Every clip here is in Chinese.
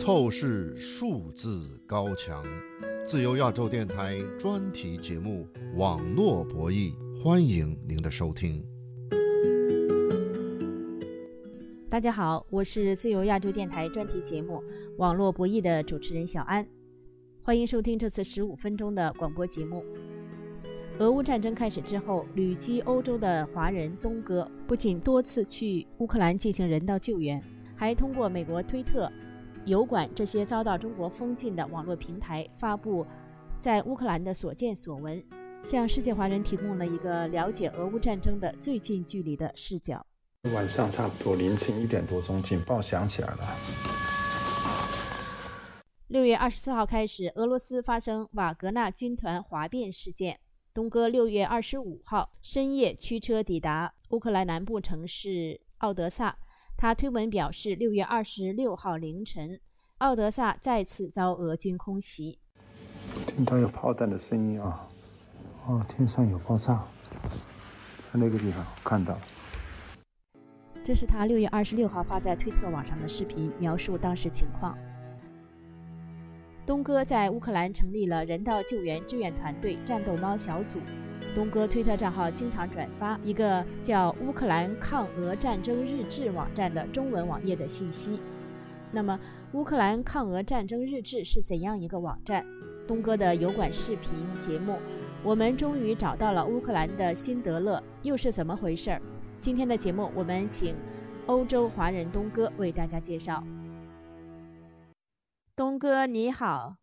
透视数字高墙，自由亚洲电台专题节目《网络博弈》，欢迎您的收听。大家好，我是自由亚洲电台专题节目《网络博弈》的主持人小安，欢迎收听这次十五分钟的广播节目。俄乌战争开始之后，旅居欧洲的华人东哥不仅多次去乌克兰进行人道救援，还通过美国推特、油管这些遭到中国封禁的网络平台发布在乌克兰的所见所闻，向世界华人提供了一个了解俄乌战争的最近距离的视角。晚上差不多凌晨一点多钟，警报响起来了。六月二十四号开始，俄罗斯发生瓦格纳军团哗变事件。东哥六月二十五号深夜驱车抵达乌克兰南部城市奥德萨。他推文表示，六月二十六号凌晨，奥德萨再次遭俄军空袭。听到有炮弹的声音啊！哦，天上有爆炸，在那个地方看到。这是他六月二十六号发在推特网上的视频，描述当时情况。东哥在乌克兰成立了人道救援志愿团队“战斗猫小组”。东哥推特账号经常转发一个叫“乌克兰抗俄战争日志”网站的中文网页的信息。那么，“乌克兰抗俄战争日志”是怎样一个网站？东哥的油管视频节目，我们终于找到了乌克兰的辛德勒，又是怎么回事儿？今天的节目，我们请欧洲华人东哥为大家介绍。东哥你好，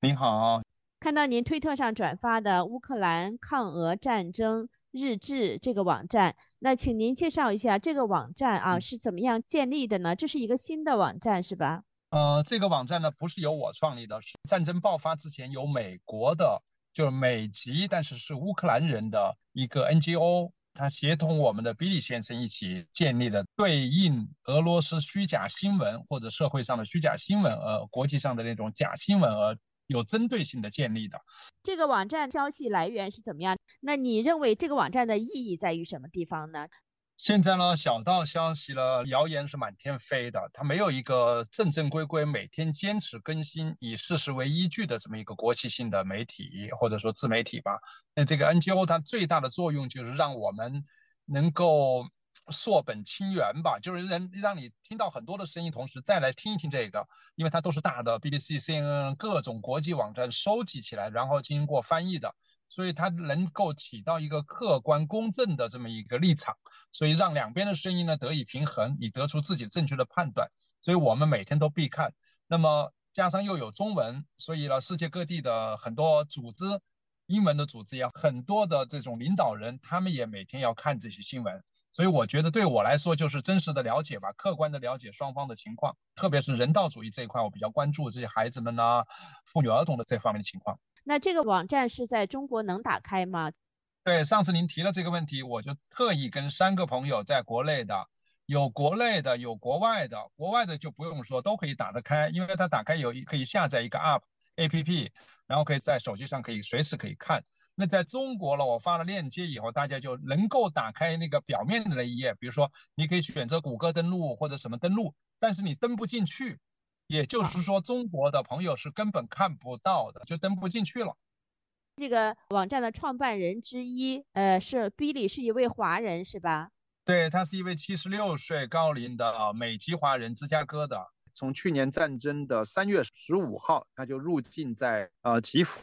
你好，看到您推特上转发的乌克兰抗俄战争日志这个网站，那请您介绍一下这个网站啊是怎么样建立的呢？这是一个新的网站是吧？呃，这个网站呢不是由我创立的，是战争爆发之前由美国的，就是美籍但是是乌克兰人的一个 NGO。他协同我们的比利先生一起建立的对应俄罗斯虚假新闻或者社会上的虚假新闻，呃，国际上的那种假新闻，而有针对性的建立的。这个网站消息来源是怎么样？那你认为这个网站的意义在于什么地方呢？现在呢，小道消息了，谣言是满天飞的，它没有一个正正规规、每天坚持更新、以事实为依据的这么一个国际性的媒体或者说自媒体吧。那这个 NGO 它最大的作用就是让我们能够。溯本清源吧，就是让让你听到很多的声音，同时再来听一听这个，因为它都是大的 BBC、CNN 各种国际网站收集起来，然后经过翻译的，所以它能够起到一个客观公正的这么一个立场，所以让两边的声音呢得以平衡，你得出自己正确的判断。所以我们每天都必看。那么加上又有中文，所以呢，世界各地的很多组织，英文的组织也很多的这种领导人，他们也每天要看这些新闻。所以我觉得对我来说就是真实的了解吧，客观的了解双方的情况，特别是人道主义这一块，我比较关注这些孩子们呢、妇女儿童的这方面的情况。那这个网站是在中国能打开吗？对，上次您提了这个问题，我就特意跟三个朋友在国内的，有国内的，有国外的，国外的就不用说，都可以打得开，因为它打开有一可以下载一个 App A P P，然后可以在手机上可以随时可以看。那在中国了，我发了链接以后，大家就能够打开那个表面的那一页。比如说，你可以选择谷歌登录或者什么登录，但是你登不进去，也就是说，中国的朋友是根本看不到的，就登不进去了。这个网站的创办人之一，呃，是 Billy，是一位华人，是吧？对，他是一位七十六岁高龄的美籍华人，芝加哥的。从去年战争的三月十五号，他就入境在呃基辅。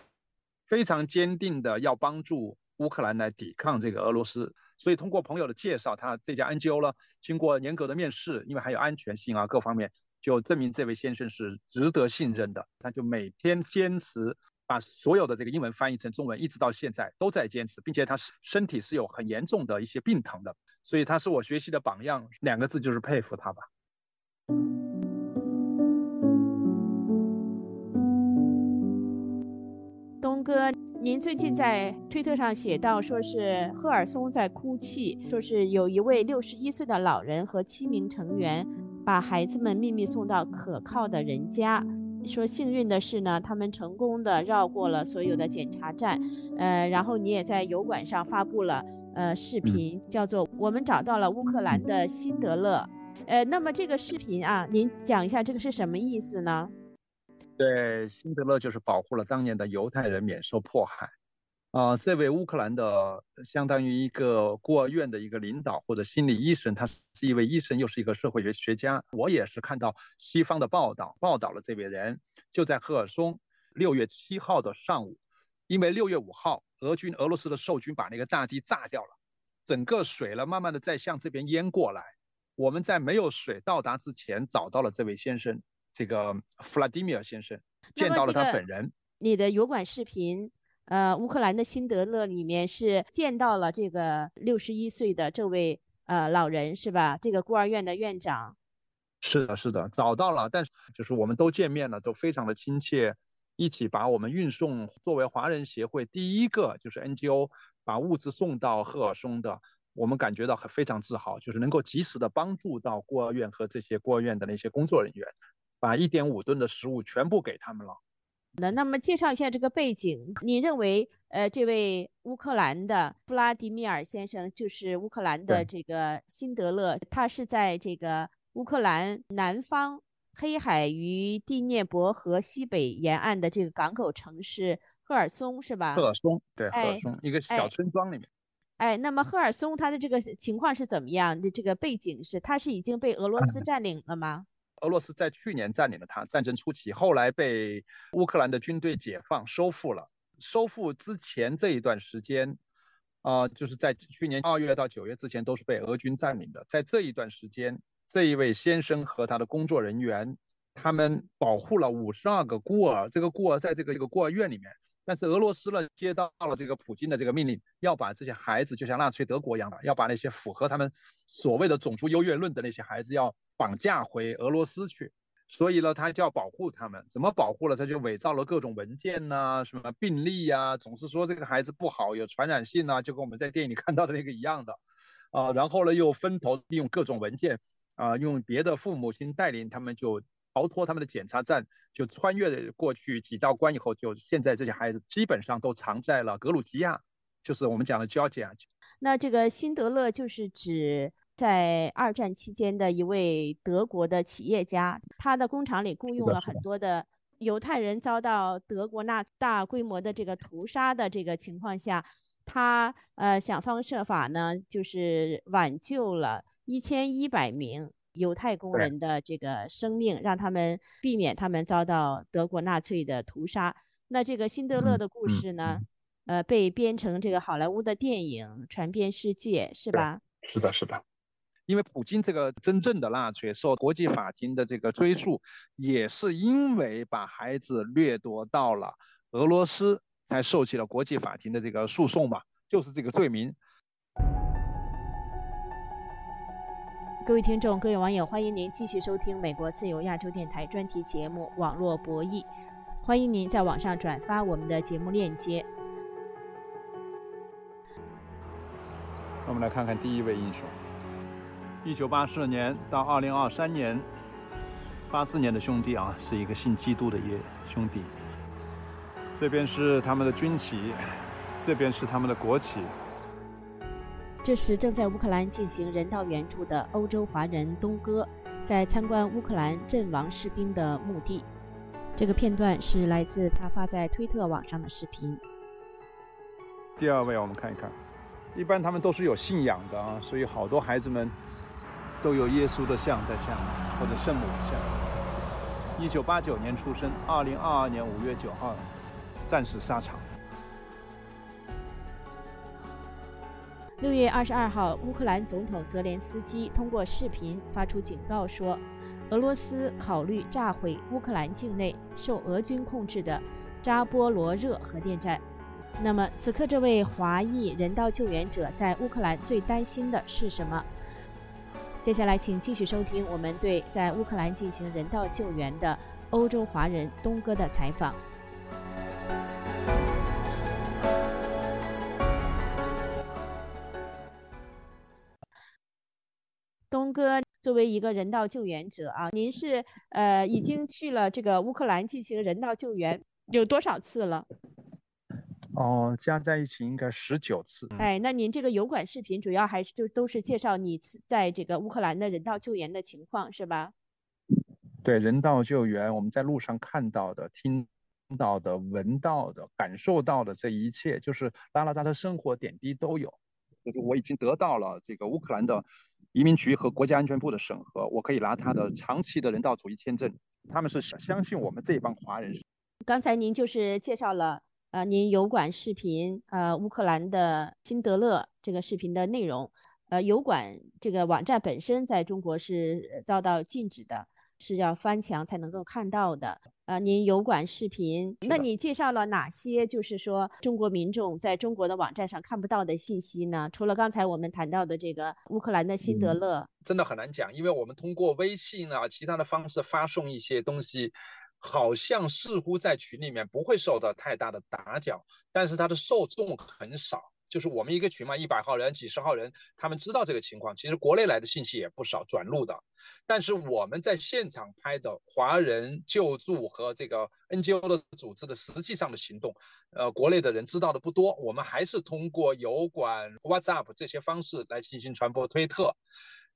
非常坚定的要帮助乌克兰来抵抗这个俄罗斯，所以通过朋友的介绍，他这家 NGO 呢，经过严格的面试，因为还有安全性啊各方面，就证明这位先生是值得信任的。他就每天坚持把所有的这个英文翻译成中文，一直到现在都在坚持，并且他身体是有很严重的一些病疼的，所以他是我学习的榜样。两个字就是佩服他吧。东哥，您最近在推特上写到，说是赫尔松在哭泣，说是有一位六十一岁的老人和七名成员把孩子们秘密送到可靠的人家。说幸运的是呢，他们成功的绕过了所有的检查站。呃，然后你也在油管上发布了呃视频，叫做《我们找到了乌克兰的辛德勒》。呃，那么这个视频啊，您讲一下这个是什么意思呢？对，辛德勒就是保护了当年的犹太人免受迫害。啊，这位乌克兰的相当于一个孤儿院的一个领导或者心理医生，他是一位医生，又是一个社会学学家。我也是看到西方的报道，报道了这位人就在赫尔松，六月七号的上午，因为六月五号俄军俄罗斯的守军把那个大堤炸掉了，整个水了慢慢的在向这边淹过来。我们在没有水到达之前找到了这位先生，这个弗拉迪米尔先生，见到了他本人。你的油管视频。呃，乌克兰的辛德勒里面是见到了这个六十一岁的这位呃老人是吧？这个孤儿院的院长。是的，是的，找到了，但是就是我们都见面了，都非常的亲切，一起把我们运送作为华人协会第一个就是 NGO 把物资送到赫尔松的，我们感觉到很非常自豪，就是能够及时的帮助到孤儿院和这些孤儿院的那些工作人员，把一点五吨的食物全部给他们了。那那么介绍一下这个背景，你认为呃这位乌克兰的弗拉迪米尔先生就是乌克兰的这个辛德勒，他是在这个乌克兰南方黑海与第聂伯河西北沿岸的这个港口城市赫尔松是吧？赫尔松对赫尔松一个小村庄里面。哎，那么赫尔松它的这个情况是怎么样的？这个背景是它是已经被俄罗斯 占领了吗？俄罗斯在去年占领了它，战争初期，后来被乌克兰的军队解放收复了。收复之前这一段时间，啊，就是在去年二月到九月之前，都是被俄军占领的。在这一段时间，这一位先生和他的工作人员，他们保护了五十二个孤儿。这个孤儿在这个一个孤儿院里面。但是俄罗斯呢，接到了这个普京的这个命令，要把这些孩子就像纳粹德国一样的，要把那些符合他们所谓的种族优越论的那些孩子要绑架回俄罗斯去。所以呢，他就要保护他们。怎么保护了？他就伪造了各种文件呐，什么病历呀，总是说这个孩子不好，有传染性呐，就跟我们在电影里看到的那个一样的。啊，然后呢，又分头利用各种文件，啊，用别的父母亲带领他们就。逃脱他们的检查站，就穿越过去几道关以后，就现在这些孩子基本上都藏在了格鲁吉亚，就是我们讲的交界啊。那这个辛德勒就是指在二战期间的一位德国的企业家，他的工厂里雇佣了很多的犹太人，遭到德国那大规模的这个屠杀的这个情况下，他呃想方设法呢，就是挽救了一千一百名。犹太工人的这个生命，让他们避免他们遭到德国纳粹的屠杀。那这个辛德勒的故事呢？呃，被编成这个好莱坞的电影，传遍世界，是吧？是的，是的。因为普京这个真正的纳粹受国际法庭的这个追诉，也是因为把孩子掠夺到了俄罗斯，才受起了国际法庭的这个诉讼嘛，就是这个罪名。各位听众，各位网友，欢迎您继续收听美国自由亚洲电台专题节目《网络博弈》，欢迎您在网上转发我们的节目链接。我们来看看第一位英雄。一九八四年到二零二三年，八四年的兄弟啊，是一个信基督的爷兄弟。这边是他们的军旗，这边是他们的国旗。这是正在乌克兰进行人道援助的欧洲华人东哥，在参观乌克兰阵亡士兵的墓地。这个片段是来自他发在推特网上的视频。第二位，我们看一看，一般他们都是有信仰的啊，所以好多孩子们都有耶稣的像在下面，或者圣母像。一九八九年出生，二零二二年五月九号战死沙场。六月二十二号，乌克兰总统泽连斯基通过视频发出警告说，俄罗斯考虑炸毁乌克兰境内受俄军控制的扎波罗热核电站。那么，此刻这位华裔人道救援者在乌克兰最担心的是什么？接下来，请继续收听我们对在乌克兰进行人道救援的欧洲华人东哥的采访。东哥作为一个人道救援者啊，您是呃已经去了这个乌克兰进行人道救援有多少次了？哦，加在一起应该十九次。哎，那您这个油管视频主要还是就都是介绍你在这个乌克兰的人道救援的情况，是吧？对，人道救援，我们在路上看到的、听到的、闻到的、感受到的这一切，就是拉拉扎的生活点滴都有。就是我已经得到了这个乌克兰的移民局和国家安全部的审核，我可以拿他的长期的人道主义签证。他们是相信我们这帮华人。刚才您就是介绍了。呃，您油管视频，呃，乌克兰的辛德勒这个视频的内容，呃，油管这个网站本身在中国是遭到禁止的，是要翻墙才能够看到的。呃，您油管视频，那你介绍了哪些就是说中国民众在中国的网站上看不到的信息呢？除了刚才我们谈到的这个乌克兰的辛德勒，真的很难讲，因为我们通过微信啊，其他的方式发送一些东西。好像似乎在群里面不会受到太大的打搅，但是它的受众很少。就是我们一个群嘛，一百号人、几十号人，他们知道这个情况。其实国内来的信息也不少，转录的。但是我们在现场拍的华人救助和这个 NGO 的组织的实际上的行动，呃，国内的人知道的不多。我们还是通过油管、WhatsApp 这些方式来进行传播、推特。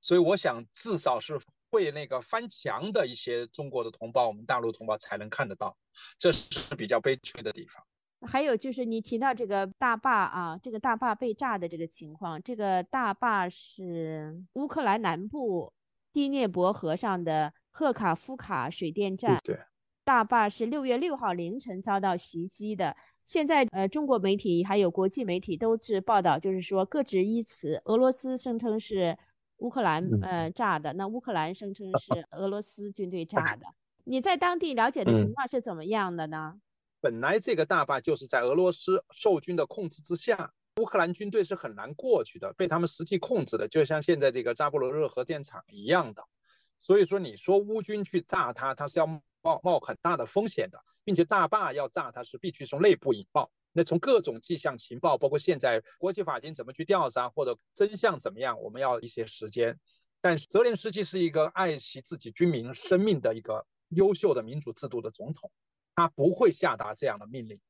所以我想，至少是。会那个翻墙的一些中国的同胞，我们大陆同胞才能看得到，这是比较悲催的地方。还有就是你提到这个大坝啊，这个大坝被炸的这个情况，这个大坝是乌克兰南部第聂伯河上的赫卡夫卡水电站。对，大坝是六月六号凌晨遭到袭击的。现在呃，中国媒体还有国际媒体都是报道，就是说各执一词，俄罗斯声称是。乌克兰呃炸的，那乌克兰声称是俄罗斯军队炸的。你在当地了解的情况是怎么样的呢？本来这个大坝就是在俄罗斯受军的控制之下，乌克兰军队是很难过去的，被他们实际控制的，就像现在这个扎波罗热核电厂一样的。所以说，你说乌军去炸它，它是要冒冒很大的风险的，并且大坝要炸它是必须从内部引爆。那从各种迹象情报，包括现在国际法庭怎么去调查或者真相怎么样，我们要一些时间。但泽连斯基是一个爱惜自己军民生命的一个优秀的民主制度的总统，他不会下达这样的命令，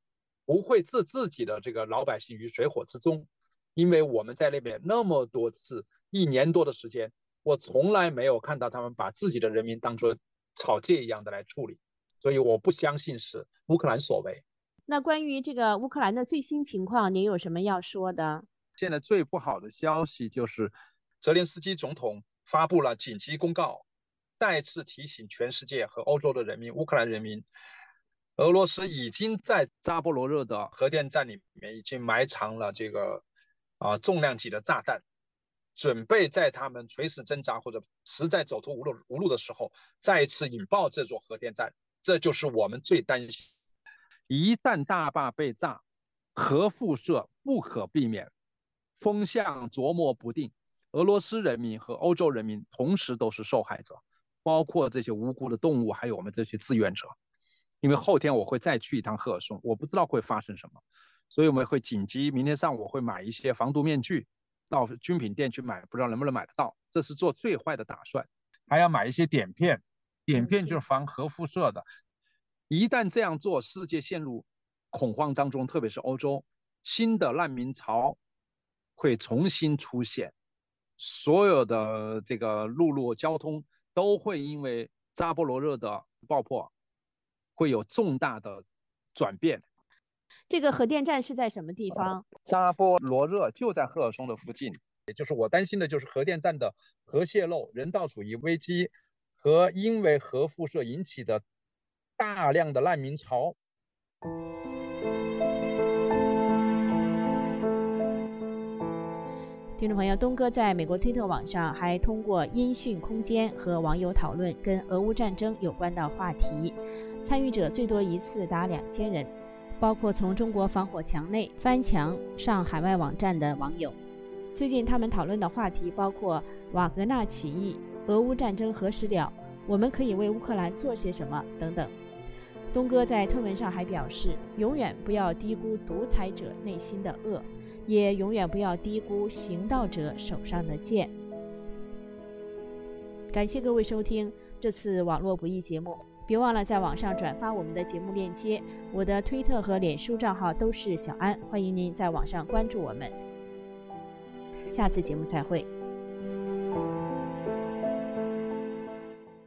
不会置自己的这个老百姓于水火之中。因为我们在那边那么多次，一年多的时间，我从来没有看到他们把自己的人民当作草芥一样的来处理，所以我不相信是乌克兰所为。那关于这个乌克兰的最新情况，您有什么要说的？现在最不好的消息就是，泽连斯基总统发布了紧急公告，再次提醒全世界和欧洲的人民、乌克兰人民，俄罗斯已经在扎波罗热的核电站里面已经埋藏了这个啊重量级的炸弹，准备在他们垂死挣扎或者实在走投无路无路的时候，再次引爆这座核电站。这就是我们最担心。一旦大坝被炸，核辐射不可避免，风向琢磨不定。俄罗斯人民和欧洲人民同时都是受害者，包括这些无辜的动物，还有我们这些志愿者。因为后天我会再去一趟赫尔松，我不知道会发生什么，所以我们会紧急。明天上午会买一些防毒面具，到军品店去买，不知道能不能买得到。这是做最坏的打算，还要买一些碘片，碘片就是防核辐射的。一旦这样做，世界陷入恐慌当中，特别是欧洲，新的难民潮会重新出现，所有的这个陆路交通都会因为扎波罗热的爆破会有重大的转变。这个核电站是在什么地方？扎波罗热就在赫尔松的附近，也就是我担心的就是核电站的核泄漏、人道主义危机和因为核辐射引起的。大量的难民潮。听众朋友，东哥在美国推特网上还通过音讯空间和网友讨论跟俄乌战争有关的话题，参与者最多一次达两千人，包括从中国防火墙内翻墙上海外网站的网友。最近他们讨论的话题包括瓦格纳起义、俄乌战争何时了、我们可以为乌克兰做些什么等等。东哥在推文上还表示：“永远不要低估独裁者内心的恶，也永远不要低估行道者手上的剑。”感谢各位收听这次网络不易节目，别忘了在网上转发我们的节目链接。我的推特和脸书账号都是小安，欢迎您在网上关注我们。下次节目再会。